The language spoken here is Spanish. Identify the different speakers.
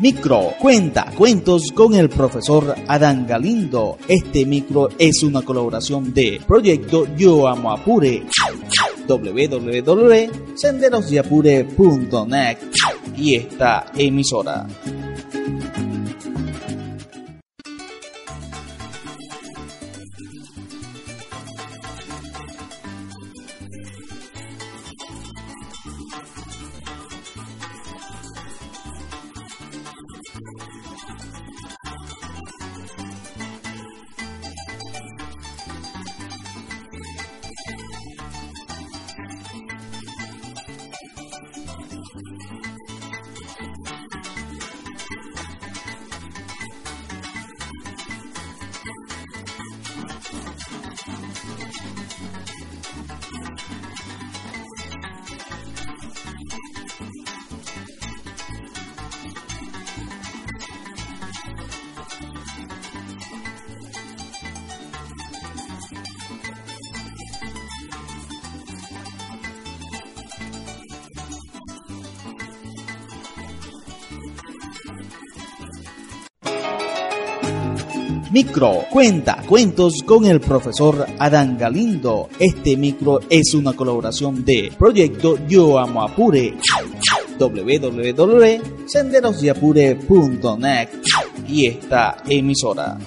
Speaker 1: Micro cuenta cuentos con el profesor Adán Galindo. Este micro es una colaboración de Proyecto Yo Amo Apure www.senderosdeapure.net y esta emisora. Micro cuenta cuentos con el profesor Adán Galindo. Este micro es una colaboración de Proyecto Yo Amo Apure www.senderosdeapure.net y esta emisora.